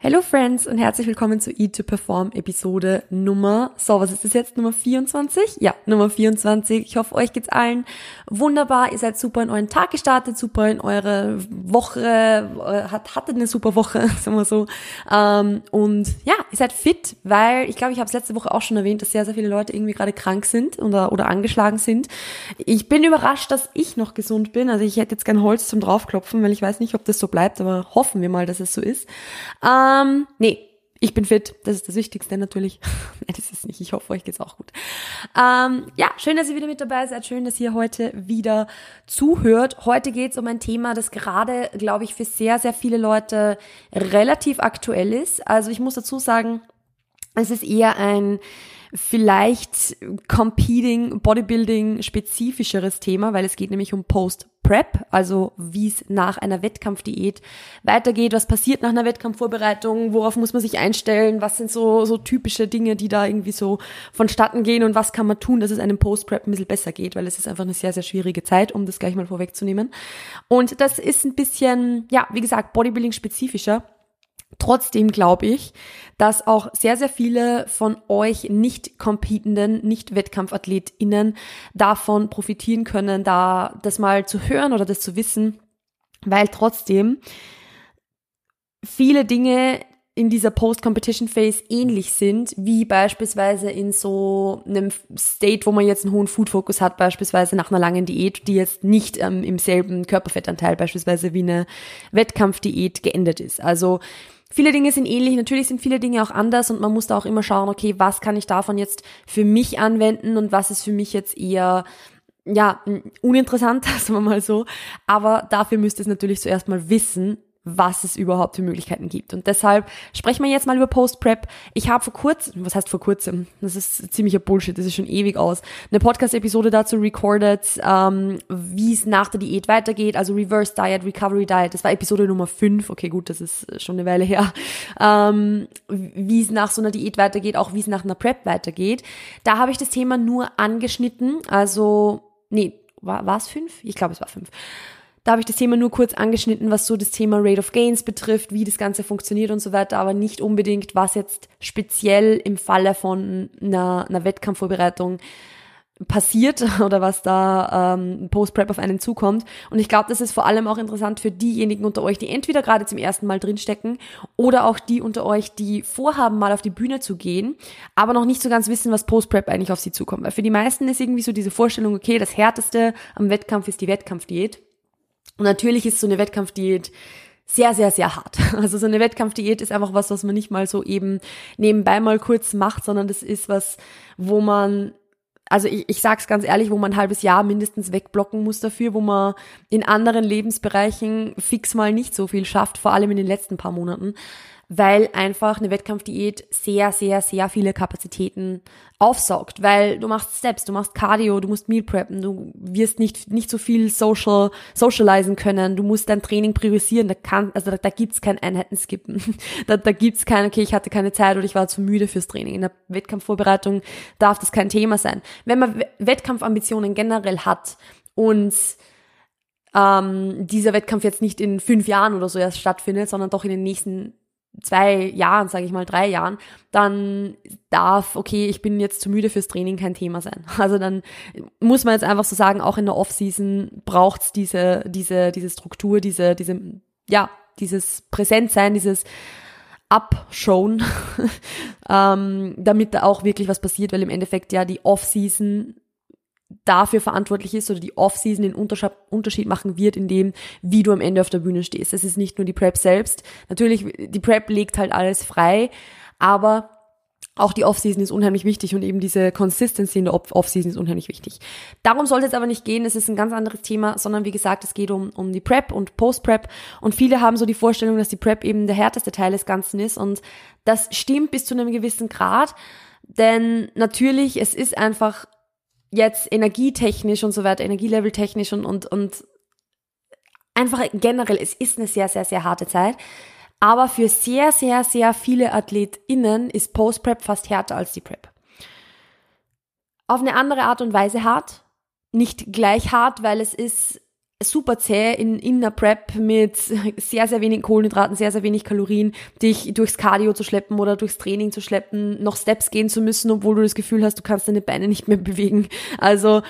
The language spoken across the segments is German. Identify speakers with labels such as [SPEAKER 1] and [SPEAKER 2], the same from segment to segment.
[SPEAKER 1] Hello Friends und herzlich willkommen zu Eat to Perform Episode Nummer, so was ist das jetzt, Nummer 24? Ja, Nummer 24. Ich hoffe, euch geht's allen wunderbar. Ihr seid super in euren Tag gestartet, super in eure Woche, äh, hat, hattet eine super Woche, sagen wir so. Ähm, und ja, ihr seid fit, weil ich glaube, ich habe es letzte Woche auch schon erwähnt, dass sehr, sehr viele Leute irgendwie gerade krank sind oder, oder angeschlagen sind. Ich bin überrascht, dass ich noch gesund bin. Also ich hätte jetzt kein Holz zum draufklopfen, weil ich weiß nicht, ob das so bleibt, aber hoffen wir mal, dass es so ist. Ähm, nee, ich bin fit. Das ist das Wichtigste natürlich. Nein, das ist nicht. Ich hoffe, euch geht's auch gut. Ähm, ja, schön, dass ihr wieder mit dabei seid. Schön, dass ihr heute wieder zuhört. Heute geht's um ein Thema, das gerade, glaube ich, für sehr, sehr viele Leute relativ aktuell ist. Also ich muss dazu sagen, es ist eher ein vielleicht Competing, Bodybuilding spezifischeres Thema, weil es geht nämlich um Post-Prep, also wie es nach einer Wettkampfdiät weitergeht, was passiert nach einer Wettkampfvorbereitung, worauf muss man sich einstellen, was sind so, so typische Dinge, die da irgendwie so vonstatten gehen? Und was kann man tun, dass es einem Post-Prep ein bisschen besser geht, weil es ist einfach eine sehr, sehr schwierige Zeit, um das gleich mal vorwegzunehmen. Und das ist ein bisschen, ja, wie gesagt, Bodybuilding spezifischer. Trotzdem glaube ich, dass auch sehr, sehr viele von euch nicht competenden, nicht WettkampfathletInnen davon profitieren können, da das mal zu hören oder das zu wissen, weil trotzdem viele Dinge in dieser Post-Competition-Phase ähnlich sind, wie beispielsweise in so einem State, wo man jetzt einen hohen Food-Fokus hat, beispielsweise nach einer langen Diät, die jetzt nicht ähm, im selben Körperfettanteil beispielsweise wie eine Wettkampfdiät geendet ist. Also Viele Dinge sind ähnlich, natürlich sind viele Dinge auch anders und man muss da auch immer schauen, okay, was kann ich davon jetzt für mich anwenden und was ist für mich jetzt eher ja, uninteressant, sagen wir mal so. Aber dafür müsst ihr es natürlich zuerst mal wissen, was es überhaupt für Möglichkeiten gibt. Und deshalb sprechen wir jetzt mal über Post-Prep. Ich habe vor kurzem, was heißt vor kurzem? Das ist ziemlicher Bullshit, das ist schon ewig aus, eine Podcast-Episode dazu recorded, ähm, wie es nach der Diät weitergeht, also Reverse Diet, Recovery Diet. Das war Episode Nummer 5, okay gut, das ist schon eine Weile her. Ähm, wie es nach so einer Diät weitergeht, auch wie es nach einer Prep weitergeht. Da habe ich das Thema nur angeschnitten, also, nee, war es fünf? Ich glaube, es war fünf. Da habe ich das Thema nur kurz angeschnitten, was so das Thema Rate of Gains betrifft, wie das Ganze funktioniert und so weiter, aber nicht unbedingt, was jetzt speziell im Falle von einer, einer Wettkampfvorbereitung passiert oder was da ähm, Post-Prep auf einen zukommt. Und ich glaube, das ist vor allem auch interessant für diejenigen unter euch, die entweder gerade zum ersten Mal drinstecken oder auch die unter euch, die vorhaben, mal auf die Bühne zu gehen, aber noch nicht so ganz wissen, was Post-Prep eigentlich auf sie zukommt. Weil für die meisten ist irgendwie so diese Vorstellung, okay, das Härteste am Wettkampf ist die Wettkampfdiät. Und natürlich ist so eine Wettkampfdiät sehr, sehr, sehr hart. Also so eine Wettkampfdiät ist einfach was, was man nicht mal so eben nebenbei mal kurz macht, sondern das ist was, wo man also ich, ich sage es ganz ehrlich, wo man ein halbes Jahr mindestens wegblocken muss dafür, wo man in anderen Lebensbereichen fix mal nicht so viel schafft, vor allem in den letzten paar Monaten weil einfach eine Wettkampfdiät sehr, sehr, sehr viele Kapazitäten aufsaugt, weil du machst Steps, du machst Cardio, du musst Meal preppen, du wirst nicht, nicht so viel social, socializen können, du musst dein Training priorisieren, da kann, also da, da gibt's kein Einheitenskippen, da, da gibt's kein, okay, ich hatte keine Zeit oder ich war zu müde fürs Training. In der Wettkampfvorbereitung darf das kein Thema sein. Wenn man Wettkampfambitionen generell hat und ähm, dieser Wettkampf jetzt nicht in fünf Jahren oder so erst stattfindet, sondern doch in den nächsten zwei Jahren, sage ich mal drei Jahren, dann darf, okay, ich bin jetzt zu müde fürs Training kein Thema sein. Also dann muss man jetzt einfach so sagen, auch in der Off-Season braucht's diese, diese, diese Struktur, diese, diese, ja, dieses Präsentsein, dieses Abschauen, ähm, damit da auch wirklich was passiert, weil im Endeffekt ja die Off-Season dafür verantwortlich ist oder die Off-Season den Unterschied machen wird in dem, wie du am Ende auf der Bühne stehst. Es ist nicht nur die Prep selbst. Natürlich, die Prep legt halt alles frei, aber auch die Off-Season ist unheimlich wichtig und eben diese Consistency in der Off-Season ist unheimlich wichtig. Darum soll es jetzt aber nicht gehen, es ist ein ganz anderes Thema, sondern wie gesagt, es geht um, um die Prep und Post-Prep und viele haben so die Vorstellung, dass die Prep eben der härteste Teil des Ganzen ist und das stimmt bis zu einem gewissen Grad, denn natürlich, es ist einfach jetzt energietechnisch und so weiter, energieleveltechnisch und, und, und einfach generell, es ist eine sehr, sehr, sehr harte Zeit. Aber für sehr, sehr, sehr viele AthletInnen ist Post-Prep fast härter als die Prep. Auf eine andere Art und Weise hart. Nicht gleich hart, weil es ist super zäh in, in der Prep mit sehr, sehr wenig Kohlenhydraten, sehr, sehr wenig Kalorien, dich durchs Cardio zu schleppen oder durchs Training zu schleppen, noch Steps gehen zu müssen, obwohl du das Gefühl hast, du kannst deine Beine nicht mehr bewegen. Also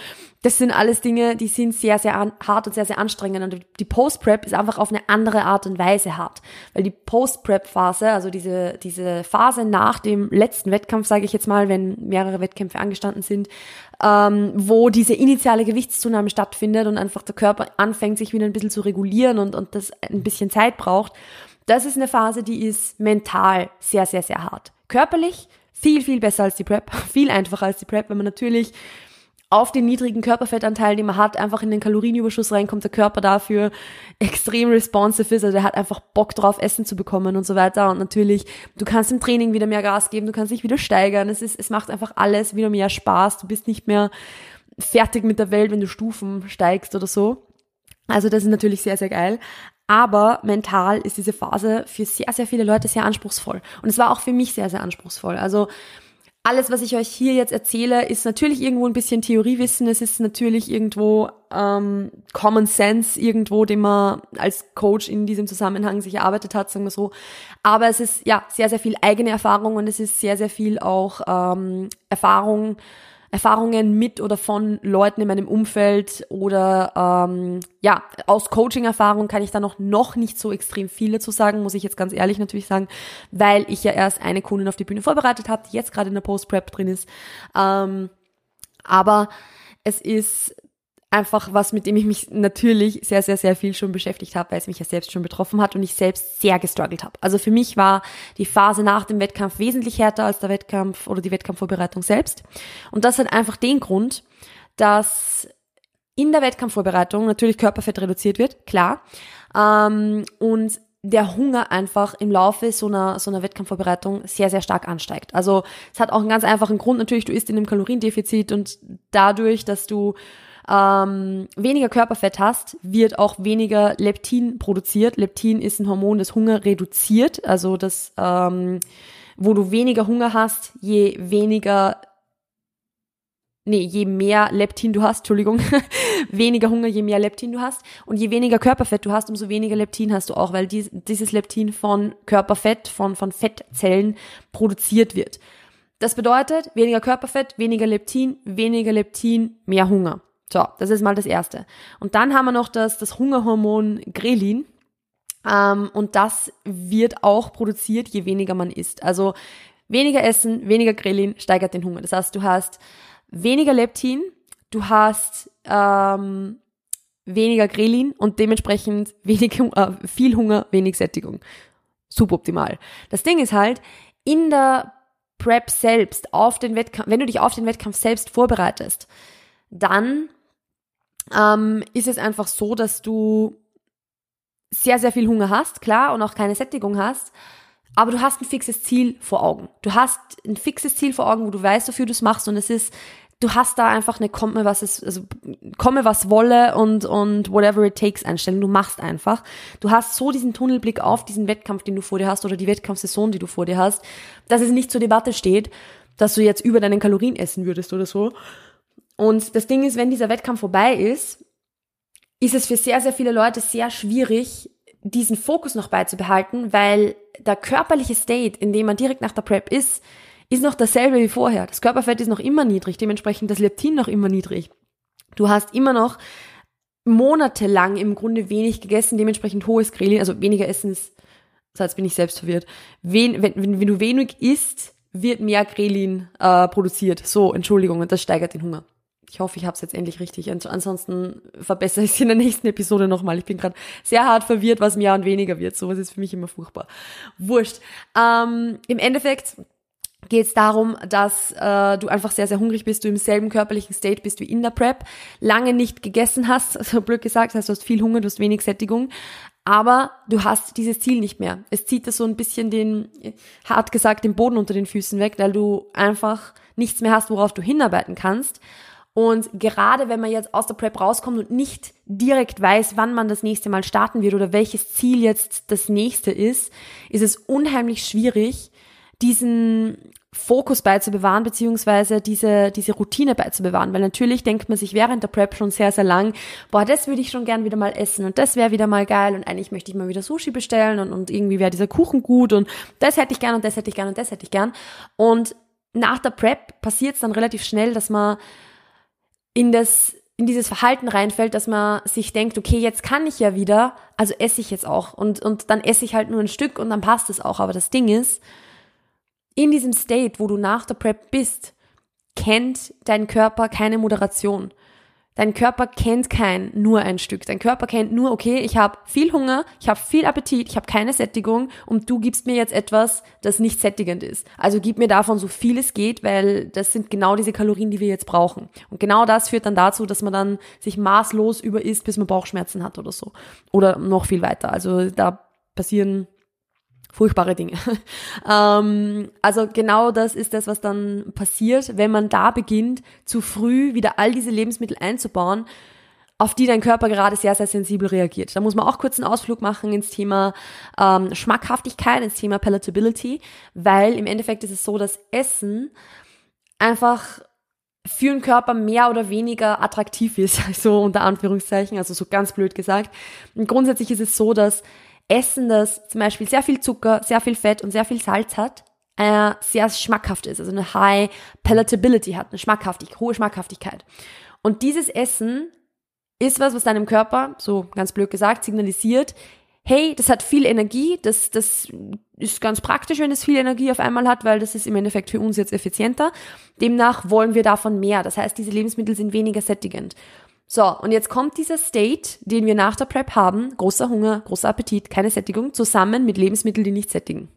[SPEAKER 1] das sind alles Dinge, die sind sehr, sehr hart und sehr, sehr anstrengend. Und die Post-Prep ist einfach auf eine andere Art und Weise hart. Weil die Post-Prep-Phase, also diese, diese Phase nach dem letzten Wettkampf, sage ich jetzt mal, wenn mehrere Wettkämpfe angestanden sind, ähm, wo diese initiale Gewichtszunahme stattfindet und einfach der Körper anfängt, sich wieder ein bisschen zu regulieren und, und das ein bisschen Zeit braucht. Das ist eine Phase, die ist mental sehr, sehr, sehr hart. Körperlich viel, viel besser als die Prep, viel einfacher als die Prep, wenn man natürlich auf den niedrigen Körperfettanteil, den man hat, einfach in den Kalorienüberschuss reinkommt, der Körper dafür extrem responsive ist, also er hat einfach Bock drauf, Essen zu bekommen und so weiter. Und natürlich, du kannst im Training wieder mehr Gas geben, du kannst dich wieder steigern, es ist, es macht einfach alles wieder mehr Spaß, du bist nicht mehr fertig mit der Welt, wenn du Stufen steigst oder so. Also das ist natürlich sehr, sehr geil. Aber mental ist diese Phase für sehr, sehr viele Leute sehr anspruchsvoll. Und es war auch für mich sehr, sehr anspruchsvoll. Also alles, was ich euch hier jetzt erzähle, ist natürlich irgendwo ein bisschen Theoriewissen. Es ist natürlich irgendwo ähm, Common Sense, irgendwo, den man als Coach in diesem Zusammenhang sich erarbeitet hat, sagen wir so. Aber es ist ja sehr, sehr viel eigene Erfahrung und es ist sehr, sehr viel auch ähm, Erfahrung Erfahrungen mit oder von Leuten in meinem Umfeld oder ähm, ja, aus Coaching-Erfahrung kann ich da noch, noch nicht so extrem viel dazu sagen, muss ich jetzt ganz ehrlich natürlich sagen, weil ich ja erst eine Kundin auf die Bühne vorbereitet habe, die jetzt gerade in der Post-Prep drin ist. Ähm, aber es ist einfach was, mit dem ich mich natürlich sehr, sehr, sehr viel schon beschäftigt habe, weil es mich ja selbst schon betroffen hat und ich selbst sehr gestruggelt habe. Also für mich war die Phase nach dem Wettkampf wesentlich härter als der Wettkampf oder die Wettkampfvorbereitung selbst. Und das hat einfach den Grund, dass in der Wettkampfvorbereitung natürlich Körperfett reduziert wird, klar. Ähm, und der Hunger einfach im Laufe so einer, so einer Wettkampfvorbereitung sehr, sehr stark ansteigt. Also es hat auch einen ganz einfachen Grund. Natürlich, du isst in einem Kaloriendefizit und dadurch, dass du ähm, weniger Körperfett hast, wird auch weniger Leptin produziert. Leptin ist ein Hormon, das Hunger reduziert, also das, ähm, wo du weniger Hunger hast, je weniger nee, je mehr Leptin du hast, Entschuldigung, weniger Hunger, je mehr Leptin du hast und je weniger Körperfett du hast, umso weniger Leptin hast du auch, weil dies, dieses Leptin von Körperfett, von, von Fettzellen produziert wird. Das bedeutet, weniger Körperfett, weniger Leptin, weniger Leptin, mehr Hunger. So, das ist mal das Erste. Und dann haben wir noch das, das Hungerhormon Grelin. Ähm, und das wird auch produziert, je weniger man isst. Also weniger Essen, weniger Grelin steigert den Hunger. Das heißt, du hast weniger Leptin, du hast ähm, weniger Grelin und dementsprechend wenig, äh, viel Hunger, wenig Sättigung. Suboptimal. Das Ding ist halt, in der Prep selbst, auf den Wettkampf, wenn du dich auf den Wettkampf selbst vorbereitest, dann ähm, ist es einfach so, dass du sehr, sehr viel Hunger hast, klar, und auch keine Sättigung hast, aber du hast ein fixes Ziel vor Augen. Du hast ein fixes Ziel vor Augen, wo du weißt, wofür du es machst und es ist, du hast da einfach eine komme was es, also komme was wolle und, und whatever it takes Einstellung. Du machst einfach. Du hast so diesen Tunnelblick auf diesen Wettkampf, den du vor dir hast oder die Wettkampfsaison, die du vor dir hast, dass es nicht zur Debatte steht, dass du jetzt über deinen Kalorien essen würdest oder so, und das Ding ist, wenn dieser Wettkampf vorbei ist, ist es für sehr, sehr viele Leute sehr schwierig, diesen Fokus noch beizubehalten, weil der körperliche State, in dem man direkt nach der Prep ist, ist noch dasselbe wie vorher. Das Körperfett ist noch immer niedrig, dementsprechend das Leptin noch immer niedrig. Du hast immer noch monatelang im Grunde wenig gegessen, dementsprechend hohes Grelin, also weniger Essen ist, so jetzt bin ich selbst verwirrt. Wen, wenn, wenn, wenn du wenig isst, wird mehr Grelin äh, produziert. So, Entschuldigung, und das steigert den Hunger. Ich hoffe, ich habe es jetzt endlich richtig. Ansonsten verbessere ich es in der nächsten Episode nochmal. Ich bin gerade sehr hart verwirrt, was mehr und weniger wird. Sowas ist für mich immer furchtbar. Wurscht. Ähm, Im Endeffekt geht es darum, dass äh, du einfach sehr, sehr hungrig bist, du im selben körperlichen State bist wie in der Prep, lange nicht gegessen hast, so blöd gesagt, das heißt, du hast viel Hunger, du hast wenig Sättigung, aber du hast dieses Ziel nicht mehr. Es zieht dir so ein bisschen den, hart gesagt, den Boden unter den Füßen weg, weil du einfach nichts mehr hast, worauf du hinarbeiten kannst. Und gerade wenn man jetzt aus der Prep rauskommt und nicht direkt weiß, wann man das nächste Mal starten wird oder welches Ziel jetzt das nächste ist, ist es unheimlich schwierig, diesen Fokus beizubewahren, beziehungsweise diese, diese Routine beizubewahren. Weil natürlich denkt man sich während der Prep schon sehr, sehr lang, boah, das würde ich schon gern wieder mal essen und das wäre wieder mal geil und eigentlich möchte ich mal wieder Sushi bestellen und, und irgendwie wäre dieser Kuchen gut und das hätte ich gern und das hätte ich gern und das hätte ich gern. Und nach der Prep passiert es dann relativ schnell, dass man in das in dieses Verhalten reinfällt, dass man sich denkt, okay, jetzt kann ich ja wieder, also esse ich jetzt auch und, und dann esse ich halt nur ein Stück und dann passt es auch. Aber das Ding ist, in diesem State, wo du nach der Prep bist, kennt dein Körper keine Moderation. Dein Körper kennt kein nur ein Stück. Dein Körper kennt nur, okay, ich habe viel Hunger, ich habe viel Appetit, ich habe keine Sättigung und du gibst mir jetzt etwas, das nicht sättigend ist. Also gib mir davon so viel es geht, weil das sind genau diese Kalorien, die wir jetzt brauchen. Und genau das führt dann dazu, dass man dann sich maßlos überisst, bis man Bauchschmerzen hat oder so. Oder noch viel weiter. Also da passieren furchtbare Dinge. ähm, also genau das ist das, was dann passiert, wenn man da beginnt, zu früh wieder all diese Lebensmittel einzubauen, auf die dein Körper gerade sehr, sehr sensibel reagiert. Da muss man auch kurz einen Ausflug machen ins Thema ähm, Schmackhaftigkeit, ins Thema Palatability, weil im Endeffekt ist es so, dass Essen einfach für den Körper mehr oder weniger attraktiv ist, so unter Anführungszeichen, also so ganz blöd gesagt. Und grundsätzlich ist es so, dass Essen, das zum Beispiel sehr viel Zucker, sehr viel Fett und sehr viel Salz hat, äh, sehr schmackhaft ist, also eine High Palatability hat, eine Schmackhaftigkeit, hohe Schmackhaftigkeit. Und dieses Essen ist was, was deinem Körper, so ganz blöd gesagt, signalisiert, hey, das hat viel Energie, das, das ist ganz praktisch, wenn es viel Energie auf einmal hat, weil das ist im Endeffekt für uns jetzt effizienter. Demnach wollen wir davon mehr. Das heißt, diese Lebensmittel sind weniger sättigend. So, und jetzt kommt dieser State, den wir nach der Prep haben, großer Hunger, großer Appetit, keine Sättigung, zusammen mit Lebensmitteln, die nicht sättigen.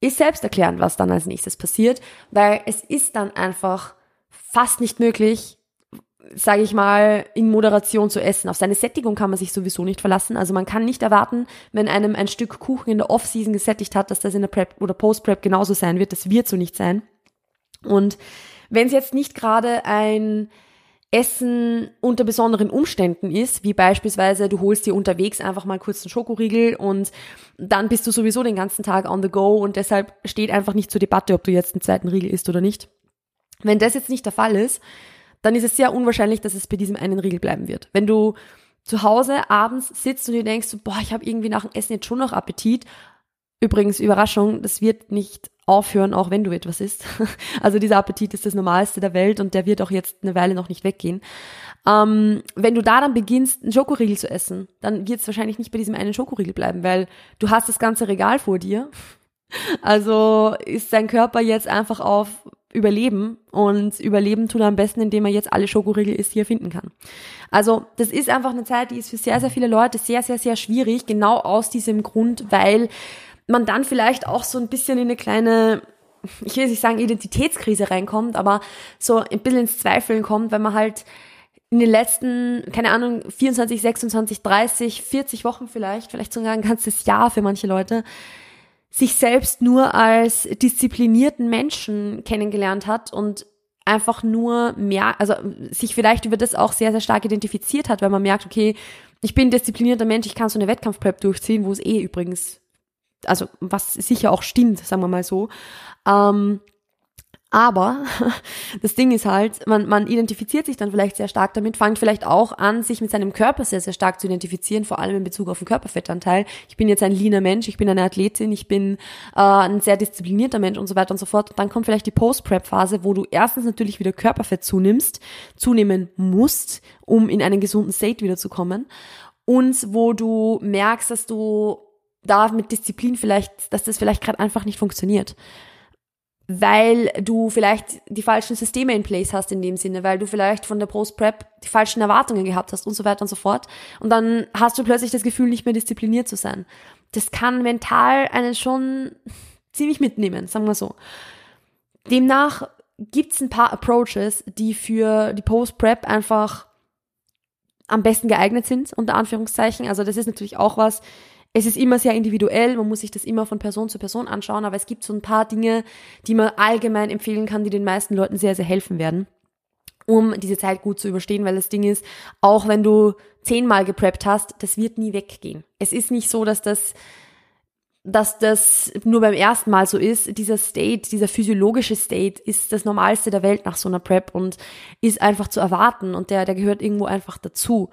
[SPEAKER 1] Ist selbst erklären, was dann als nächstes passiert, weil es ist dann einfach fast nicht möglich, sage ich mal, in Moderation zu essen. Auf seine Sättigung kann man sich sowieso nicht verlassen. Also man kann nicht erwarten, wenn einem ein Stück Kuchen in der Off-Season gesättigt hat, dass das in der Prep oder Post-Prep genauso sein wird. Das wird so nicht sein. Und wenn es jetzt nicht gerade ein Essen unter besonderen Umständen ist, wie beispielsweise du holst dir unterwegs einfach mal kurz einen Schokoriegel und dann bist du sowieso den ganzen Tag on the go und deshalb steht einfach nicht zur Debatte, ob du jetzt einen zweiten Riegel isst oder nicht. Wenn das jetzt nicht der Fall ist, dann ist es sehr unwahrscheinlich, dass es bei diesem einen Riegel bleiben wird. Wenn du zu Hause abends sitzt und dir denkst, boah, ich habe irgendwie nach dem Essen jetzt schon noch Appetit. Übrigens, Überraschung, das wird nicht aufhören, auch wenn du etwas isst. Also dieser Appetit ist das Normalste der Welt und der wird auch jetzt eine Weile noch nicht weggehen. Ähm, wenn du da dann beginnst, einen Schokoriegel zu essen, dann wird es wahrscheinlich nicht bei diesem einen Schokoriegel bleiben, weil du hast das ganze Regal vor dir. Also ist dein Körper jetzt einfach auf Überleben und Überleben tut er am besten, indem er jetzt alle Schokoriegel isst, die er finden kann. Also das ist einfach eine Zeit, die ist für sehr, sehr viele Leute sehr, sehr, sehr schwierig, genau aus diesem Grund, weil man dann vielleicht auch so ein bisschen in eine kleine, ich will nicht sagen Identitätskrise reinkommt, aber so ein bisschen ins Zweifeln kommt, wenn man halt in den letzten, keine Ahnung, 24, 26, 30, 40 Wochen vielleicht, vielleicht sogar ein ganzes Jahr für manche Leute, sich selbst nur als disziplinierten Menschen kennengelernt hat und einfach nur mehr, also sich vielleicht über das auch sehr, sehr stark identifiziert hat, weil man merkt, okay, ich bin disziplinierter Mensch, ich kann so eine Wettkampfprep durchziehen, wo es eh übrigens also was sicher auch stimmt, sagen wir mal so. Ähm, aber das Ding ist halt, man, man identifiziert sich dann vielleicht sehr stark damit, fängt vielleicht auch an, sich mit seinem Körper sehr, sehr stark zu identifizieren, vor allem in Bezug auf den Körperfettanteil. Ich bin jetzt ein leaner Mensch, ich bin eine Athletin, ich bin äh, ein sehr disziplinierter Mensch und so weiter und so fort. Und dann kommt vielleicht die Post-Prep-Phase, wo du erstens natürlich wieder Körperfett zunimmst, zunehmen musst, um in einen gesunden State wiederzukommen. Und wo du merkst, dass du da mit Disziplin vielleicht, dass das vielleicht gerade einfach nicht funktioniert. Weil du vielleicht die falschen Systeme in place hast in dem Sinne, weil du vielleicht von der Post-Prep die falschen Erwartungen gehabt hast und so weiter und so fort. Und dann hast du plötzlich das Gefühl, nicht mehr diszipliniert zu sein. Das kann mental einen schon ziemlich mitnehmen, sagen wir so. Demnach gibt's ein paar Approaches, die für die Post-Prep einfach am besten geeignet sind, unter Anführungszeichen. Also das ist natürlich auch was, es ist immer sehr individuell, man muss sich das immer von Person zu Person anschauen, aber es gibt so ein paar Dinge, die man allgemein empfehlen kann, die den meisten Leuten sehr, sehr helfen werden, um diese Zeit gut zu überstehen, weil das Ding ist, auch wenn du zehnmal gepreppt hast, das wird nie weggehen. Es ist nicht so, dass das dass das nur beim ersten Mal so ist. Dieser State, dieser physiologische State ist das Normalste der Welt nach so einer Prep und ist einfach zu erwarten und der, der gehört irgendwo einfach dazu.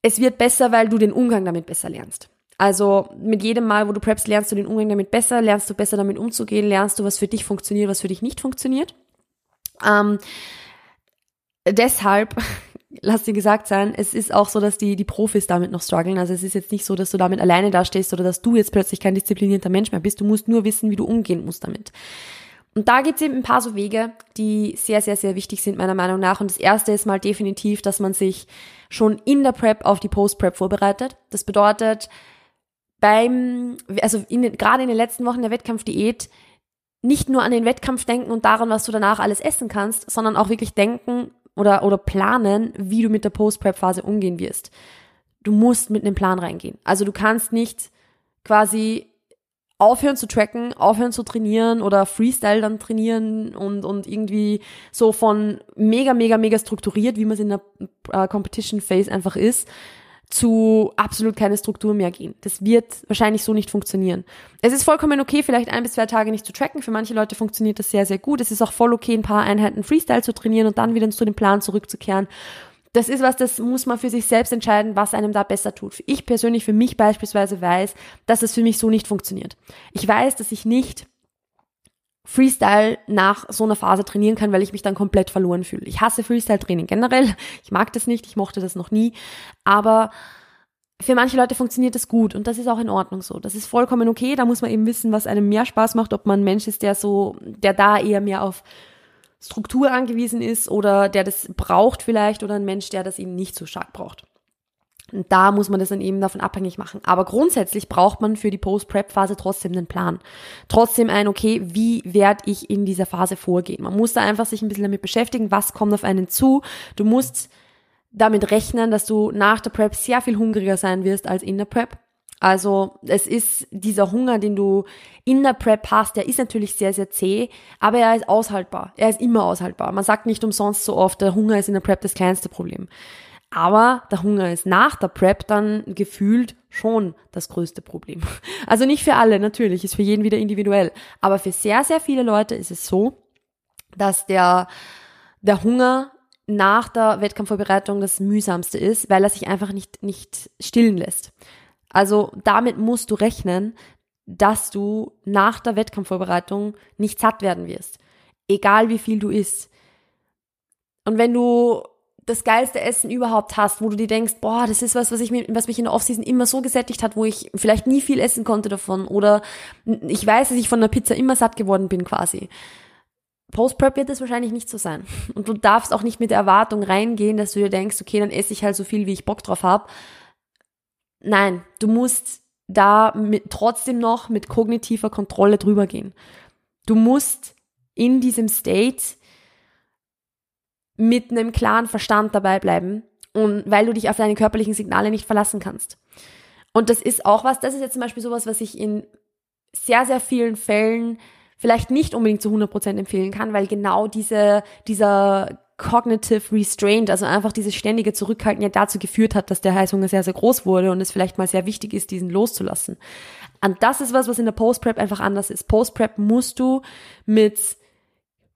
[SPEAKER 1] Es wird besser, weil du den Umgang damit besser lernst. Also mit jedem Mal, wo du preppst, lernst du den Umgang damit besser, lernst du besser damit umzugehen, lernst du, was für dich funktioniert, was für dich nicht funktioniert. Ähm, deshalb lass dir gesagt sein, es ist auch so, dass die, die Profis damit noch strugglen. Also es ist jetzt nicht so, dass du damit alleine dastehst oder dass du jetzt plötzlich kein disziplinierter Mensch mehr bist. Du musst nur wissen, wie du umgehen musst damit. Und da gibt's eben ein paar so Wege, die sehr, sehr, sehr wichtig sind, meiner Meinung nach. Und das erste ist mal definitiv, dass man sich schon in der Prep auf die Post-Prep vorbereitet. Das bedeutet, beim, also in, gerade in den letzten Wochen der Wettkampfdiät, nicht nur an den Wettkampf denken und daran, was du danach alles essen kannst, sondern auch wirklich denken, oder, oder planen, wie du mit der Post-Prep-Phase umgehen wirst. Du musst mit einem Plan reingehen. Also du kannst nicht quasi aufhören zu tracken, aufhören zu trainieren oder Freestyle dann trainieren und, und irgendwie so von mega, mega, mega strukturiert, wie man es in der äh, Competition Phase einfach ist, zu absolut keine Struktur mehr gehen. Das wird wahrscheinlich so nicht funktionieren. Es ist vollkommen okay, vielleicht ein bis zwei Tage nicht zu tracken. Für manche Leute funktioniert das sehr, sehr gut. Es ist auch voll okay, ein paar Einheiten Freestyle zu trainieren und dann wieder zu dem Plan zurückzukehren. Das ist was, das muss man für sich selbst entscheiden, was einem da besser tut. Ich persönlich, für mich beispielsweise weiß, dass es für mich so nicht funktioniert. Ich weiß, dass ich nicht Freestyle nach so einer Phase trainieren kann, weil ich mich dann komplett verloren fühle. Ich hasse Freestyle-Training generell. Ich mag das nicht, ich mochte das noch nie. Aber für manche Leute funktioniert das gut und das ist auch in Ordnung so. Das ist vollkommen okay. Da muss man eben wissen, was einem mehr Spaß macht, ob man ein Mensch ist, der so, der da eher mehr auf Struktur angewiesen ist oder der das braucht vielleicht oder ein Mensch, der das eben nicht so stark braucht. Und da muss man das dann eben davon abhängig machen. Aber grundsätzlich braucht man für die Post-Prep-Phase trotzdem einen Plan. Trotzdem ein, okay, wie werde ich in dieser Phase vorgehen? Man muss da einfach sich ein bisschen damit beschäftigen, was kommt auf einen zu. Du musst damit rechnen, dass du nach der Prep sehr viel hungriger sein wirst als in der Prep. Also es ist dieser Hunger, den du in der Prep hast, der ist natürlich sehr, sehr zäh, aber er ist aushaltbar. Er ist immer aushaltbar. Man sagt nicht umsonst so oft, der Hunger ist in der Prep das kleinste Problem. Aber der Hunger ist nach der Prep dann gefühlt schon das größte Problem. Also nicht für alle, natürlich, ist für jeden wieder individuell. Aber für sehr, sehr viele Leute ist es so, dass der, der Hunger nach der Wettkampfvorbereitung das mühsamste ist, weil er sich einfach nicht, nicht stillen lässt. Also damit musst du rechnen, dass du nach der Wettkampfvorbereitung nicht satt werden wirst. Egal wie viel du isst. Und wenn du das geilste Essen überhaupt hast, wo du dir denkst, boah, das ist was, was ich mir, was mich in der Offseason immer so gesättigt hat, wo ich vielleicht nie viel essen konnte davon oder ich weiß, dass ich von der Pizza immer satt geworden bin quasi. Post-Prep wird das wahrscheinlich nicht so sein. Und du darfst auch nicht mit der Erwartung reingehen, dass du dir denkst, okay, dann esse ich halt so viel, wie ich Bock drauf habe. Nein, du musst da mit, trotzdem noch mit kognitiver Kontrolle drüber gehen. Du musst in diesem State mit einem klaren Verstand dabei bleiben und weil du dich auf deine körperlichen Signale nicht verlassen kannst. Und das ist auch was, das ist jetzt zum Beispiel sowas, was ich in sehr, sehr vielen Fällen vielleicht nicht unbedingt zu 100% empfehlen kann, weil genau diese, dieser cognitive restraint, also einfach dieses ständige Zurückhalten ja dazu geführt hat, dass der Heißhunger sehr, sehr groß wurde und es vielleicht mal sehr wichtig ist, diesen loszulassen. Und das ist was, was in der Post-Prep einfach anders ist. Post-Prep musst du mit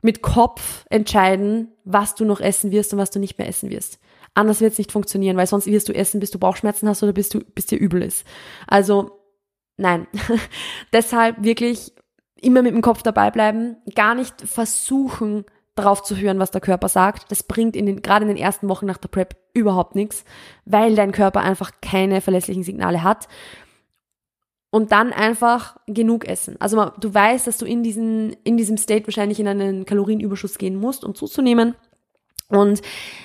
[SPEAKER 1] mit Kopf entscheiden, was du noch essen wirst und was du nicht mehr essen wirst. Anders wird es nicht funktionieren, weil sonst wirst du essen, bis du Bauchschmerzen hast oder bis du bis dir übel ist. Also nein. Deshalb wirklich immer mit dem Kopf dabei bleiben, gar nicht versuchen drauf zu hören, was der Körper sagt. Das bringt in den gerade in den ersten Wochen nach der Prep überhaupt nichts, weil dein Körper einfach keine verlässlichen Signale hat und dann einfach genug essen. Also du weißt, dass du in diesen, in diesem State wahrscheinlich in einen Kalorienüberschuss gehen musst, um zuzunehmen. Und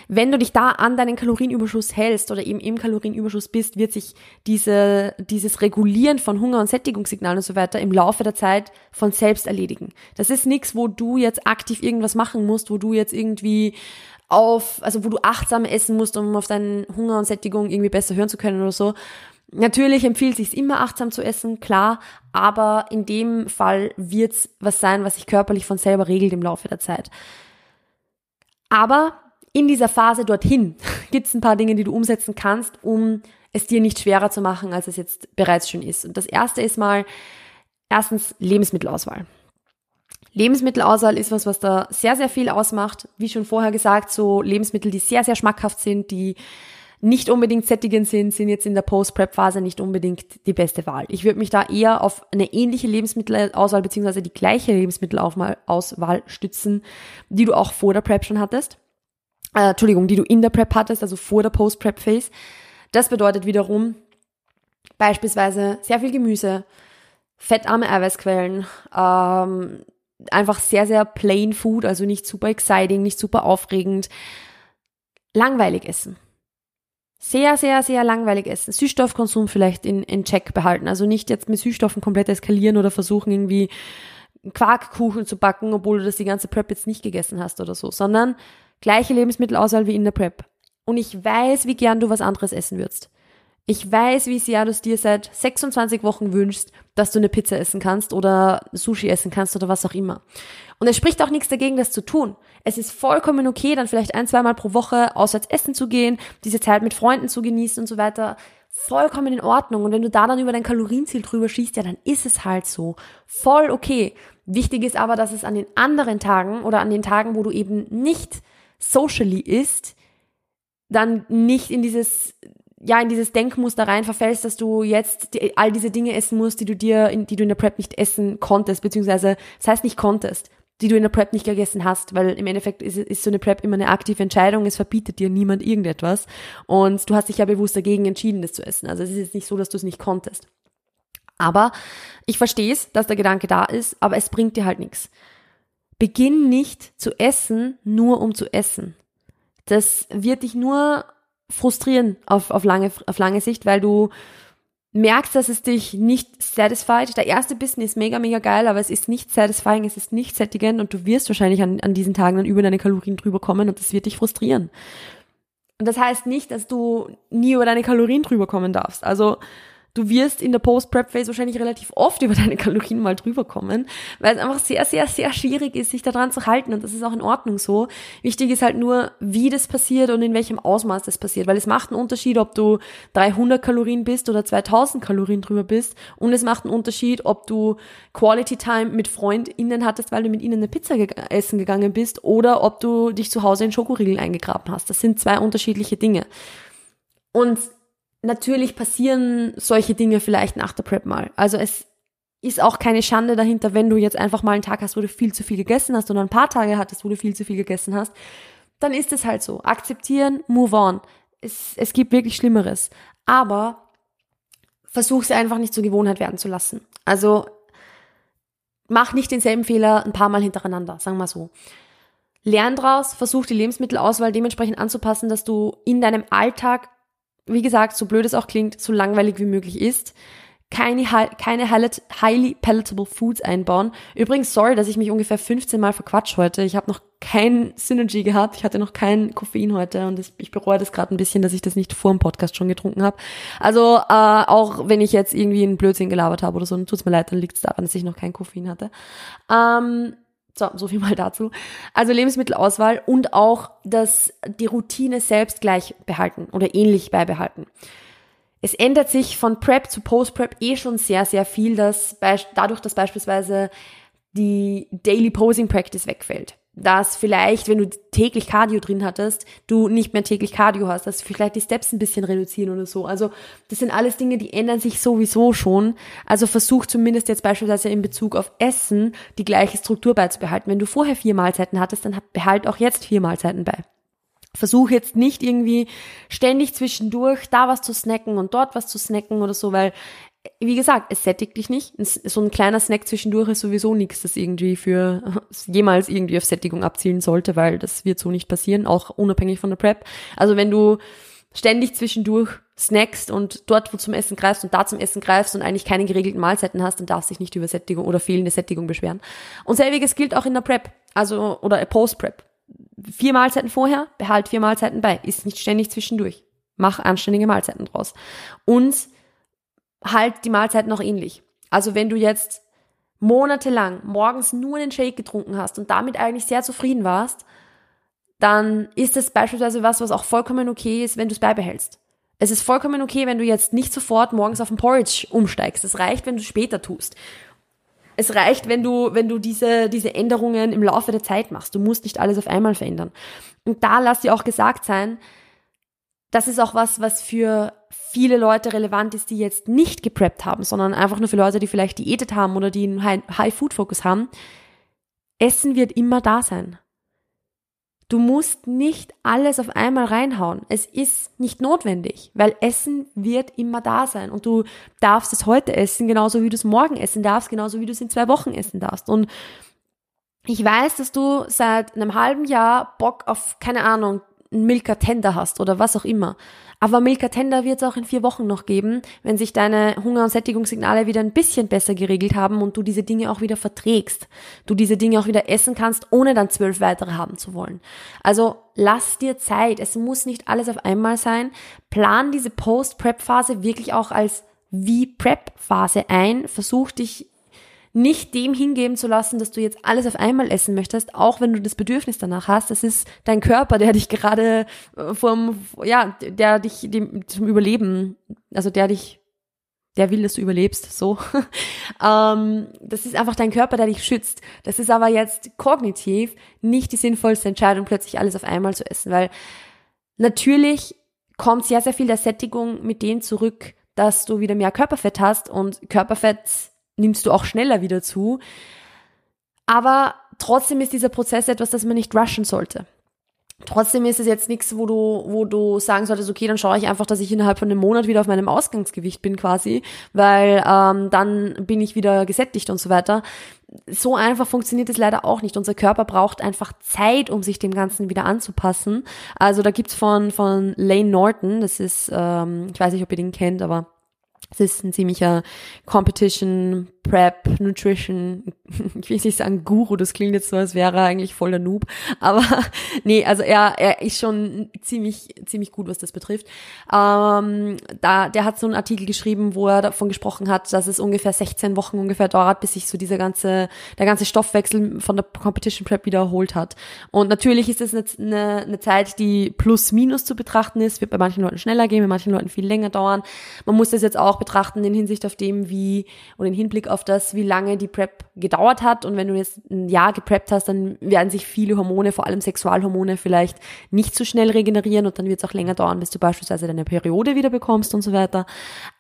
[SPEAKER 1] wenn du dich da an deinen Kalorienüberschuss hältst oder eben im Kalorienüberschuss bist, wird sich diese, dieses Regulieren von Hunger- und Sättigungssignalen und so weiter im Laufe der Zeit von selbst erledigen. Das ist nichts, wo du jetzt aktiv irgendwas machen musst, wo du jetzt irgendwie auf, also wo du achtsam essen musst, um auf deinen Hunger und Sättigung irgendwie besser hören zu können oder so, Natürlich empfiehlt sich immer achtsam zu essen, klar, aber in dem Fall wird's was sein, was sich körperlich von selber regelt im Laufe der Zeit. Aber in dieser Phase dorthin gibt es ein paar Dinge, die du umsetzen kannst, um es dir nicht schwerer zu machen, als es jetzt bereits schon ist. Und das erste ist mal erstens Lebensmittelauswahl. Lebensmittelauswahl ist was, was da sehr, sehr viel ausmacht. Wie schon vorher gesagt, so Lebensmittel, die sehr, sehr schmackhaft sind, die nicht unbedingt sättigend sind, sind jetzt in der Post-Prep-Phase nicht unbedingt die beste Wahl. Ich würde mich da eher auf eine ähnliche Lebensmittelauswahl beziehungsweise die gleiche Lebensmittelauswahl stützen, die du auch vor der Prep schon hattest. Äh, Entschuldigung, die du in der Prep hattest, also vor der Post-Prep-Phase. Das bedeutet wiederum beispielsweise sehr viel Gemüse, fettarme Eiweißquellen, ähm, einfach sehr, sehr plain Food, also nicht super exciting, nicht super aufregend, langweilig essen. Sehr, sehr, sehr langweilig essen. Süßstoffkonsum vielleicht in, in Check behalten. Also nicht jetzt mit Süßstoffen komplett eskalieren oder versuchen irgendwie Quarkkuchen zu backen, obwohl du das die ganze Prep jetzt nicht gegessen hast oder so, sondern gleiche Lebensmittelauswahl wie in der Prep. Und ich weiß, wie gern du was anderes essen würdest. Ich weiß, wie sehr du es dir seit 26 Wochen wünschst, dass du eine Pizza essen kannst oder Sushi essen kannst oder was auch immer. Und es spricht auch nichts dagegen, das zu tun. Es ist vollkommen okay, dann vielleicht ein, zweimal pro Woche auswärts essen zu gehen, diese Zeit mit Freunden zu genießen und so weiter. Vollkommen in Ordnung. Und wenn du da dann über dein Kalorienziel drüber schießt, ja, dann ist es halt so. Voll okay. Wichtig ist aber, dass es an den anderen Tagen oder an den Tagen, wo du eben nicht socially isst, dann nicht in dieses ja in dieses Denkmuster rein verfällst, dass du jetzt die, all diese Dinge essen musst, die du dir, in, die du in der Prep nicht essen konntest, beziehungsweise das heißt nicht konntest, die du in der Prep nicht gegessen hast, weil im Endeffekt ist, ist so eine Prep immer eine aktive Entscheidung, es verbietet dir niemand irgendetwas und du hast dich ja bewusst dagegen entschieden, das zu essen. Also es ist jetzt nicht so, dass du es nicht konntest. Aber ich verstehe es, dass der Gedanke da ist, aber es bringt dir halt nichts. Beginn nicht zu essen, nur um zu essen. Das wird dich nur frustrieren auf, auf, lange, auf lange Sicht, weil du merkst, dass es dich nicht satisfied. Der erste Bissen ist mega, mega geil, aber es ist nicht satisfying, es ist nicht sättigend und du wirst wahrscheinlich an, an diesen Tagen dann über deine Kalorien drüber kommen und das wird dich frustrieren. Und das heißt nicht, dass du nie über deine Kalorien drüber kommen darfst. Also du wirst in der Post-Prep-Phase wahrscheinlich relativ oft über deine Kalorien mal drüber kommen, weil es einfach sehr, sehr, sehr schwierig ist, sich daran zu halten und das ist auch in Ordnung so. Wichtig ist halt nur, wie das passiert und in welchem Ausmaß das passiert, weil es macht einen Unterschied, ob du 300 Kalorien bist oder 2000 Kalorien drüber bist und es macht einen Unterschied, ob du Quality Time mit FreundInnen hattest, weil du mit ihnen eine Pizza ge essen gegangen bist oder ob du dich zu Hause in Schokoriegel eingegraben hast. Das sind zwei unterschiedliche Dinge. Und natürlich passieren solche Dinge vielleicht nach der Prep mal. Also es ist auch keine Schande dahinter, wenn du jetzt einfach mal einen Tag hast, wo du viel zu viel gegessen hast oder ein paar Tage hattest, wo du viel zu viel gegessen hast, dann ist es halt so. Akzeptieren, move on. Es, es gibt wirklich Schlimmeres. Aber versuch sie einfach nicht zur Gewohnheit werden zu lassen. Also mach nicht denselben Fehler ein paar Mal hintereinander, sagen wir so. Lern draus, versuch die Lebensmittelauswahl dementsprechend anzupassen, dass du in deinem Alltag wie gesagt, so blöd es auch klingt, so langweilig wie möglich ist. Keine, keine highly palatable Foods einbauen. Übrigens, sorry, dass ich mich ungefähr 15 Mal verquatsch heute. Ich habe noch kein Synergy gehabt. Ich hatte noch kein Koffein heute und das, ich bereue das gerade ein bisschen, dass ich das nicht vor dem Podcast schon getrunken habe. Also äh, auch wenn ich jetzt irgendwie einen Blödsinn gelabert habe oder so, dann tut's mir leid, dann liegt es daran, dass ich noch kein Koffein hatte. Ähm, so, so viel mal dazu. Also Lebensmittelauswahl und auch das, die Routine selbst gleich behalten oder ähnlich beibehalten. Es ändert sich von Prep zu Post-Prep eh schon sehr, sehr viel, dass dadurch, dass beispielsweise die Daily Posing Practice wegfällt dass vielleicht, wenn du täglich Cardio drin hattest, du nicht mehr täglich Cardio hast, dass vielleicht die Steps ein bisschen reduzieren oder so. Also das sind alles Dinge, die ändern sich sowieso schon. Also versuch zumindest jetzt beispielsweise in Bezug auf Essen die gleiche Struktur beizubehalten. Wenn du vorher vier Mahlzeiten hattest, dann behalt auch jetzt vier Mahlzeiten bei. Versuch jetzt nicht irgendwie ständig zwischendurch da was zu snacken und dort was zu snacken oder so, weil wie gesagt, es sättigt dich nicht. So ein kleiner Snack zwischendurch ist sowieso nichts, das irgendwie für jemals irgendwie auf Sättigung abzielen sollte, weil das wird so nicht passieren, auch unabhängig von der Prep. Also wenn du ständig zwischendurch snackst und dort wo zum Essen greifst und da zum Essen greifst und eigentlich keine geregelten Mahlzeiten hast, dann darfst du dich nicht über Sättigung oder fehlende Sättigung beschweren. Und selbiges gilt auch in der Prep, also oder Post-Prep. Vier Mahlzeiten vorher, behalt vier Mahlzeiten bei, ist nicht ständig zwischendurch. Mach anständige Mahlzeiten draus. Und halt die Mahlzeit noch ähnlich. Also wenn du jetzt monatelang morgens nur einen Shake getrunken hast und damit eigentlich sehr zufrieden warst, dann ist es beispielsweise was, was auch vollkommen okay ist, wenn du es beibehältst. Es ist vollkommen okay, wenn du jetzt nicht sofort morgens auf den Porridge umsteigst. Es reicht, wenn du es später tust. Es reicht, wenn du, wenn du diese, diese Änderungen im Laufe der Zeit machst. Du musst nicht alles auf einmal verändern. Und da lass dir auch gesagt sein, das ist auch was, was für viele Leute relevant ist, die jetzt nicht gepreppt haben, sondern einfach nur für Leute, die vielleicht diätet haben oder die einen High-Food-Focus haben. Essen wird immer da sein. Du musst nicht alles auf einmal reinhauen. Es ist nicht notwendig, weil Essen wird immer da sein und du darfst es heute essen, genauso wie du es morgen essen darfst, genauso wie du es in zwei Wochen essen darfst. Und ich weiß, dass du seit einem halben Jahr Bock auf, keine Ahnung, Milka Tender hast oder was auch immer. Aber Milka Tender wird es auch in vier Wochen noch geben, wenn sich deine Hunger- und Sättigungssignale wieder ein bisschen besser geregelt haben und du diese Dinge auch wieder verträgst. Du diese Dinge auch wieder essen kannst, ohne dann zwölf weitere haben zu wollen. Also lass dir Zeit. Es muss nicht alles auf einmal sein. Plan diese Post-Prep-Phase wirklich auch als wie Prep-Phase ein. Versuch dich nicht dem hingeben zu lassen, dass du jetzt alles auf einmal essen möchtest, auch wenn du das Bedürfnis danach hast. Das ist dein Körper, der dich gerade äh, vom, ja, der dich dem, zum Überleben, also der dich, der will, dass du überlebst, so. ähm, das ist einfach dein Körper, der dich schützt. Das ist aber jetzt kognitiv nicht die sinnvollste Entscheidung, plötzlich alles auf einmal zu essen, weil natürlich kommt sehr, sehr viel der Sättigung mit denen zurück, dass du wieder mehr Körperfett hast und Körperfett nimmst du auch schneller wieder zu. Aber trotzdem ist dieser Prozess etwas, das man nicht rushen sollte. Trotzdem ist es jetzt nichts, wo du, wo du sagen solltest, okay, dann schaue ich einfach, dass ich innerhalb von einem Monat wieder auf meinem Ausgangsgewicht bin quasi, weil ähm, dann bin ich wieder gesättigt und so weiter. So einfach funktioniert es leider auch nicht. Unser Körper braucht einfach Zeit, um sich dem Ganzen wieder anzupassen. Also da gibt's von, von Lane Norton, das ist, ähm, ich weiß nicht, ob ihr den kennt, aber es ist ein ziemlicher Competition, Prep, Nutrition, ich will nicht sagen Guru, das klingt jetzt so, als wäre er eigentlich voller Noob, aber nee, also er, er ist schon ziemlich, ziemlich gut, was das betrifft. Ähm, da, der hat so einen Artikel geschrieben, wo er davon gesprochen hat, dass es ungefähr 16 Wochen ungefähr dauert, bis sich so dieser ganze, der ganze Stoffwechsel von der Competition Prep wieder erholt hat. Und natürlich ist es eine, eine, eine Zeit, die plus minus zu betrachten ist, wird bei manchen Leuten schneller gehen, bei manchen Leuten viel länger dauern. Man muss das jetzt auch betrachten in Hinsicht auf dem, wie, oder in Hinblick auf das, wie lange die Prep gedauert hat. Und wenn du jetzt ein Jahr gepreppt hast, dann werden sich viele Hormone, vor allem Sexualhormone, vielleicht nicht so schnell regenerieren und dann wird es auch länger dauern, bis du beispielsweise deine Periode wieder bekommst und so weiter.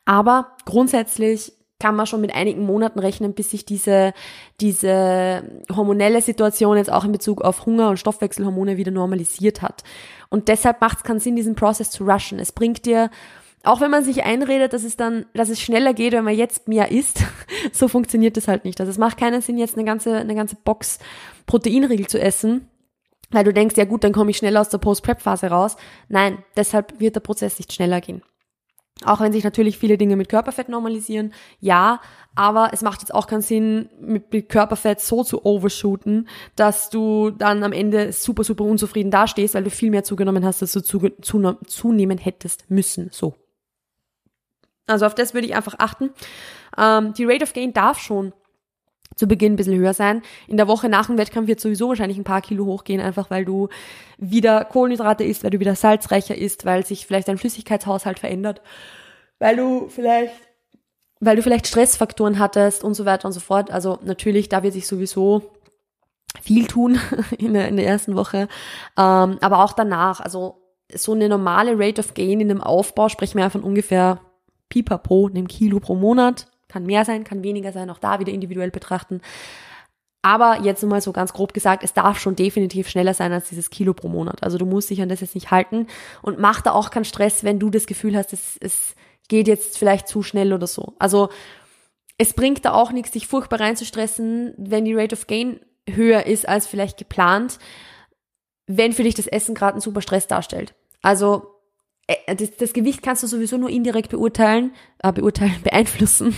[SPEAKER 1] Aber grundsätzlich kann man schon mit einigen Monaten rechnen, bis sich diese, diese hormonelle Situation jetzt auch in Bezug auf Hunger und Stoffwechselhormone wieder normalisiert hat. Und deshalb macht es keinen Sinn, diesen Prozess zu rushen. Es bringt dir auch wenn man sich einredet, dass es dann, dass es schneller geht, wenn man jetzt mehr isst, so funktioniert das halt nicht. Also es macht keinen Sinn, jetzt eine ganze, eine ganze Box Proteinriegel zu essen, weil du denkst, ja gut, dann komme ich schneller aus der Post-Prep-Phase raus. Nein, deshalb wird der Prozess nicht schneller gehen. Auch wenn sich natürlich viele Dinge mit Körperfett normalisieren, ja, aber es macht jetzt auch keinen Sinn, mit, Körperfett so zu overshooten, dass du dann am Ende super, super unzufrieden dastehst, weil du viel mehr zugenommen hast, als du zu, zu, zunehmen hättest müssen. So. Also auf das würde ich einfach achten. Ähm, die Rate of Gain darf schon zu Beginn ein bisschen höher sein. In der Woche nach dem Wettkampf wird sowieso wahrscheinlich ein paar Kilo hochgehen, einfach weil du wieder Kohlenhydrate isst, weil du wieder salzreicher isst, weil sich vielleicht dein Flüssigkeitshaushalt verändert, weil du vielleicht weil du vielleicht Stressfaktoren hattest und so weiter und so fort. Also natürlich, da wird sich sowieso viel tun in der, in der ersten Woche, ähm, aber auch danach. Also so eine normale Rate of Gain in einem Aufbau, sprechen wir von ungefähr pipapo, einem Kilo pro Monat. Kann mehr sein, kann weniger sein, auch da wieder individuell betrachten. Aber jetzt mal so ganz grob gesagt, es darf schon definitiv schneller sein als dieses Kilo pro Monat. Also du musst dich an das jetzt nicht halten und mach da auch keinen Stress, wenn du das Gefühl hast, es, es geht jetzt vielleicht zu schnell oder so. Also es bringt da auch nichts, dich furchtbar reinzustressen, wenn die Rate of Gain höher ist als vielleicht geplant, wenn für dich das Essen gerade einen super Stress darstellt. Also das, das, Gewicht kannst du sowieso nur indirekt beurteilen, äh, beurteilen, beeinflussen.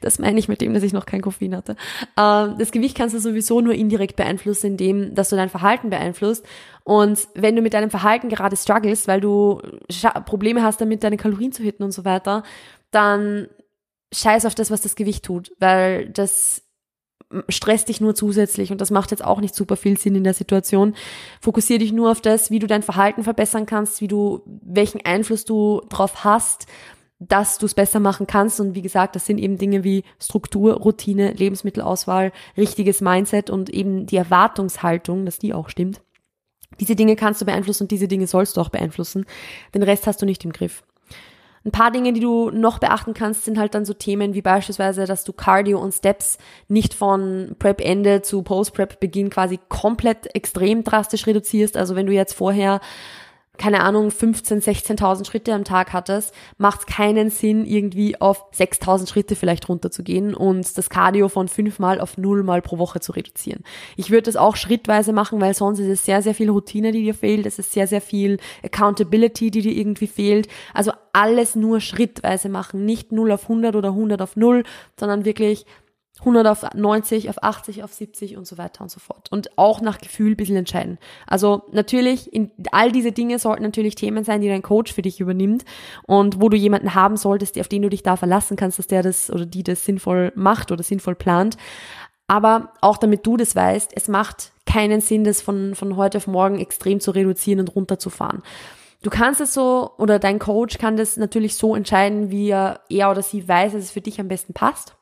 [SPEAKER 1] Das meine ich mit dem, dass ich noch kein Koffein hatte. Äh, das Gewicht kannst du sowieso nur indirekt beeinflussen, indem, dass du dein Verhalten beeinflusst. Und wenn du mit deinem Verhalten gerade struggles, weil du Probleme hast damit, deine Kalorien zu hitten und so weiter, dann scheiß auf das, was das Gewicht tut, weil das stress dich nur zusätzlich und das macht jetzt auch nicht super viel Sinn in der Situation. Fokussier dich nur auf das, wie du dein Verhalten verbessern kannst, wie du, welchen Einfluss du drauf hast, dass du es besser machen kannst. Und wie gesagt, das sind eben Dinge wie Struktur, Routine, Lebensmittelauswahl, richtiges Mindset und eben die Erwartungshaltung, dass die auch stimmt. Diese Dinge kannst du beeinflussen und diese Dinge sollst du auch beeinflussen. Den Rest hast du nicht im Griff. Ein paar Dinge, die du noch beachten kannst, sind halt dann so Themen wie beispielsweise, dass du Cardio und Steps nicht von Prep-Ende zu Post-Prep-Beginn quasi komplett extrem drastisch reduzierst. Also wenn du jetzt vorher keine Ahnung, 15, 16.000 Schritte am Tag hattest, macht keinen Sinn, irgendwie auf 6.000 Schritte vielleicht runterzugehen und das Cardio von fünfmal auf nullmal pro Woche zu reduzieren. Ich würde das auch schrittweise machen, weil sonst ist es sehr, sehr viel Routine, die dir fehlt. Es ist sehr, sehr viel Accountability, die dir irgendwie fehlt. Also alles nur schrittweise machen. Nicht 0 auf 100 oder 100 auf 0, sondern wirklich 100 auf 90, auf 80, auf 70 und so weiter und so fort. Und auch nach Gefühl ein bisschen entscheiden. Also natürlich, in, all diese Dinge sollten natürlich Themen sein, die dein Coach für dich übernimmt und wo du jemanden haben solltest, auf den du dich da verlassen kannst, dass der das oder die das sinnvoll macht oder sinnvoll plant. Aber auch damit du das weißt, es macht keinen Sinn, das von, von heute auf morgen extrem zu reduzieren und runterzufahren. Du kannst es so, oder dein Coach kann das natürlich so entscheiden, wie er, er oder sie weiß, dass es für dich am besten passt.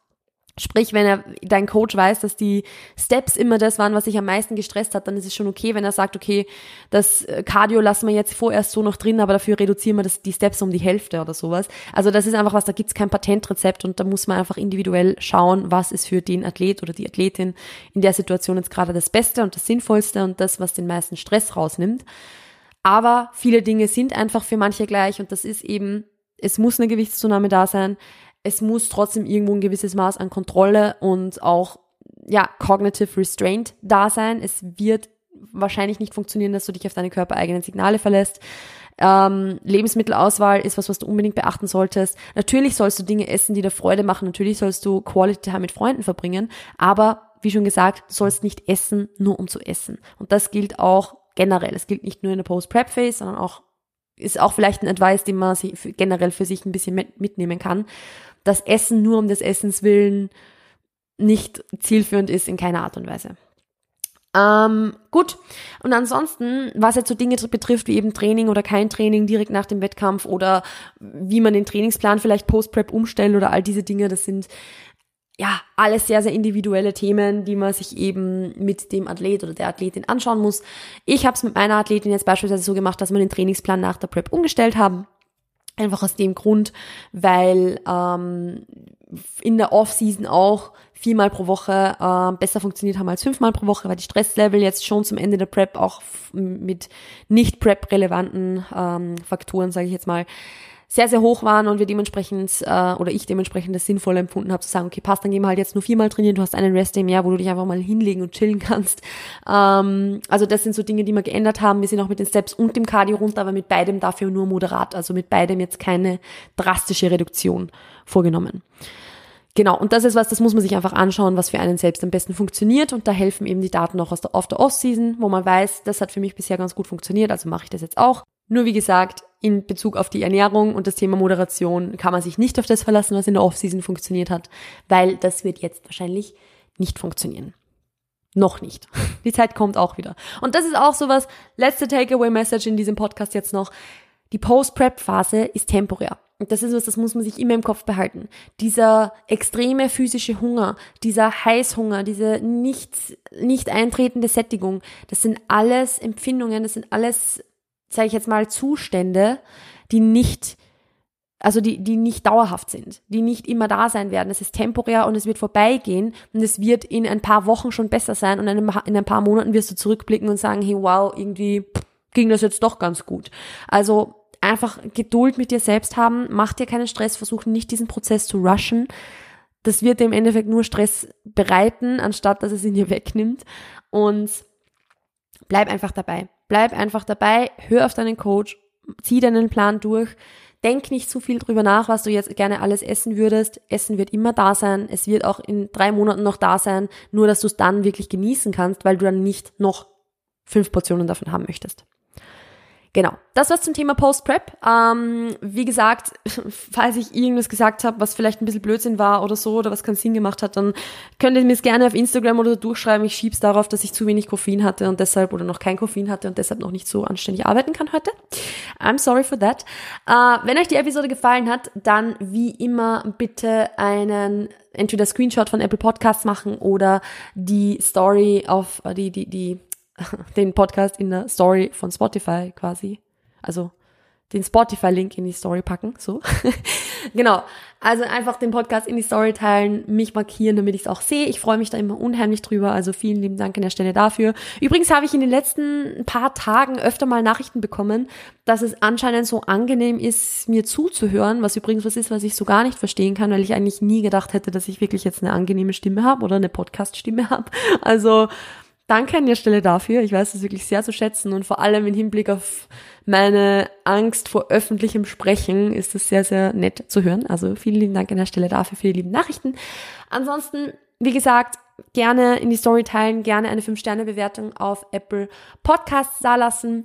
[SPEAKER 1] Sprich, wenn er, dein Coach weiß, dass die Steps immer das waren, was sich am meisten gestresst hat, dann ist es schon okay, wenn er sagt, okay, das äh, Cardio lassen wir jetzt vorerst so noch drin, aber dafür reduzieren wir das, die Steps um die Hälfte oder sowas. Also das ist einfach was, da gibt's kein Patentrezept und da muss man einfach individuell schauen, was ist für den Athlet oder die Athletin in der Situation jetzt gerade das Beste und das Sinnvollste und das, was den meisten Stress rausnimmt. Aber viele Dinge sind einfach für manche gleich und das ist eben, es muss eine Gewichtszunahme da sein es muss trotzdem irgendwo ein gewisses Maß an Kontrolle und auch, ja, cognitive restraint da sein. Es wird wahrscheinlich nicht funktionieren, dass du dich auf deine körpereigenen Signale verlässt. Ähm, Lebensmittelauswahl ist was, was du unbedingt beachten solltest. Natürlich sollst du Dinge essen, die dir Freude machen. Natürlich sollst du Quality Time mit Freunden verbringen. Aber wie schon gesagt, du sollst nicht essen, nur um zu essen. Und das gilt auch generell. Es gilt nicht nur in der Post-Prep-Phase, sondern auch ist auch vielleicht ein Advice, den man generell für sich ein bisschen mitnehmen kann das Essen nur um des Essens willen nicht zielführend ist in keiner Art und Weise. Ähm, gut. Und ansonsten, was jetzt so Dinge betrifft, wie eben Training oder kein Training direkt nach dem Wettkampf oder wie man den Trainingsplan vielleicht Post-Prep umstellt oder all diese Dinge, das sind ja alles sehr, sehr individuelle Themen, die man sich eben mit dem Athlet oder der Athletin anschauen muss. Ich habe es mit meiner Athletin jetzt beispielsweise so gemacht, dass wir den Trainingsplan nach der Prep umgestellt haben. Einfach aus dem Grund, weil ähm, in der Off-Season auch viermal pro Woche äh, besser funktioniert haben als fünfmal pro Woche, weil die Stresslevel jetzt schon zum Ende der Prep auch mit nicht Prep-relevanten ähm, Faktoren, sage ich jetzt mal, sehr, sehr hoch waren und wir dementsprechend äh, oder ich dementsprechend das sinnvoll empfunden habe zu sagen, okay, passt, dann gehen wir halt jetzt nur viermal trainieren, du hast einen Rest im Jahr, wo du dich einfach mal hinlegen und chillen kannst. Ähm, also das sind so Dinge, die wir geändert haben. Wir sind auch mit den Steps und dem Cardio runter, aber mit beidem dafür nur moderat, also mit beidem jetzt keine drastische Reduktion vorgenommen. Genau, und das ist was, das muss man sich einfach anschauen, was für einen selbst am besten funktioniert. Und da helfen eben die Daten auch aus der, auf der Off-Season, wo man weiß, das hat für mich bisher ganz gut funktioniert, also mache ich das jetzt auch. Nur wie gesagt, in Bezug auf die Ernährung und das Thema Moderation kann man sich nicht auf das verlassen, was in der Off-Season funktioniert hat, weil das wird jetzt wahrscheinlich nicht funktionieren. Noch nicht. Die Zeit kommt auch wieder. Und das ist auch sowas, letzte Takeaway-Message in diesem Podcast jetzt noch. Die Post-Prep-Phase ist temporär. Und das ist was, das muss man sich immer im Kopf behalten. Dieser extreme physische Hunger, dieser Heißhunger, diese nicht, nicht eintretende Sättigung, das sind alles Empfindungen, das sind alles sage ich jetzt mal, Zustände, die nicht, also die, die nicht dauerhaft sind, die nicht immer da sein werden. Es ist temporär und es wird vorbeigehen und es wird in ein paar Wochen schon besser sein und in ein paar Monaten wirst du zurückblicken und sagen, hey, wow, irgendwie ging das jetzt doch ganz gut. Also einfach Geduld mit dir selbst haben, mach dir keinen Stress, versuch nicht diesen Prozess zu rushen. Das wird dir im Endeffekt nur Stress bereiten, anstatt dass es ihn dir wegnimmt. Und bleib einfach dabei. Bleib einfach dabei, hör auf deinen Coach, zieh deinen Plan durch. Denk nicht zu viel drüber nach, was du jetzt gerne alles essen würdest. Essen wird immer da sein. Es wird auch in drei Monaten noch da sein. Nur, dass du es dann wirklich genießen kannst, weil du dann nicht noch fünf Portionen davon haben möchtest. Genau, das war's zum Thema Post-Prep. Ähm, wie gesagt, falls ich irgendwas gesagt habe, was vielleicht ein bisschen Blödsinn war oder so oder was keinen Sinn gemacht hat, dann könnt ihr mir es gerne auf Instagram oder durchschreiben. Ich schieb's darauf, dass ich zu wenig Koffein hatte und deshalb oder noch kein Koffein hatte und deshalb noch nicht so anständig arbeiten kann heute. I'm sorry for that. Äh, wenn euch die Episode gefallen hat, dann wie immer bitte einen entweder Screenshot von Apple Podcasts machen oder die Story auf äh, die die die den Podcast in der Story von Spotify quasi. Also den Spotify-Link in die Story packen, so. genau. Also einfach den Podcast in die Story teilen, mich markieren, damit ich es auch sehe. Ich freue mich da immer unheimlich drüber. Also vielen lieben Dank an der Stelle dafür. Übrigens habe ich in den letzten paar Tagen öfter mal Nachrichten bekommen, dass es anscheinend so angenehm ist, mir zuzuhören, was übrigens was ist, was ich so gar nicht verstehen kann, weil ich eigentlich nie gedacht hätte, dass ich wirklich jetzt eine angenehme Stimme habe oder eine Podcast-Stimme habe. Also Danke an der Stelle dafür. Ich weiß es wirklich sehr zu schätzen und vor allem im Hinblick auf meine Angst vor öffentlichem Sprechen ist es sehr, sehr nett zu hören. Also vielen lieben Dank an der Stelle dafür für die lieben Nachrichten. Ansonsten, wie gesagt, gerne in die Story teilen, gerne eine 5-Sterne-Bewertung auf Apple Podcasts da lassen.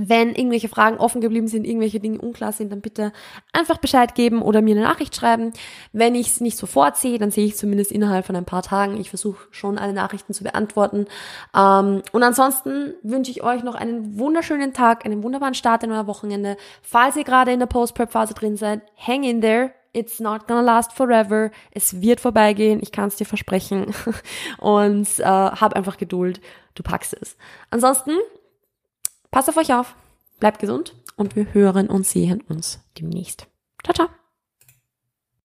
[SPEAKER 1] Wenn irgendwelche Fragen offen geblieben sind, irgendwelche Dinge unklar sind, dann bitte einfach Bescheid geben oder mir eine Nachricht schreiben. Wenn ich es nicht sofort sehe, dann sehe ich zumindest innerhalb von ein paar Tagen. Ich versuche schon alle Nachrichten zu beantworten. Ähm, und ansonsten wünsche ich euch noch einen wunderschönen Tag, einen wunderbaren Start in euer Wochenende. Falls ihr gerade in der Post-Prep-Phase drin seid, hang in there. It's not gonna last forever. Es wird vorbeigehen. Ich kann es dir versprechen. Und äh, hab einfach Geduld. Du packst es. Ansonsten Passt auf euch auf, bleibt gesund und wir hören und sehen uns demnächst. Ciao, ciao.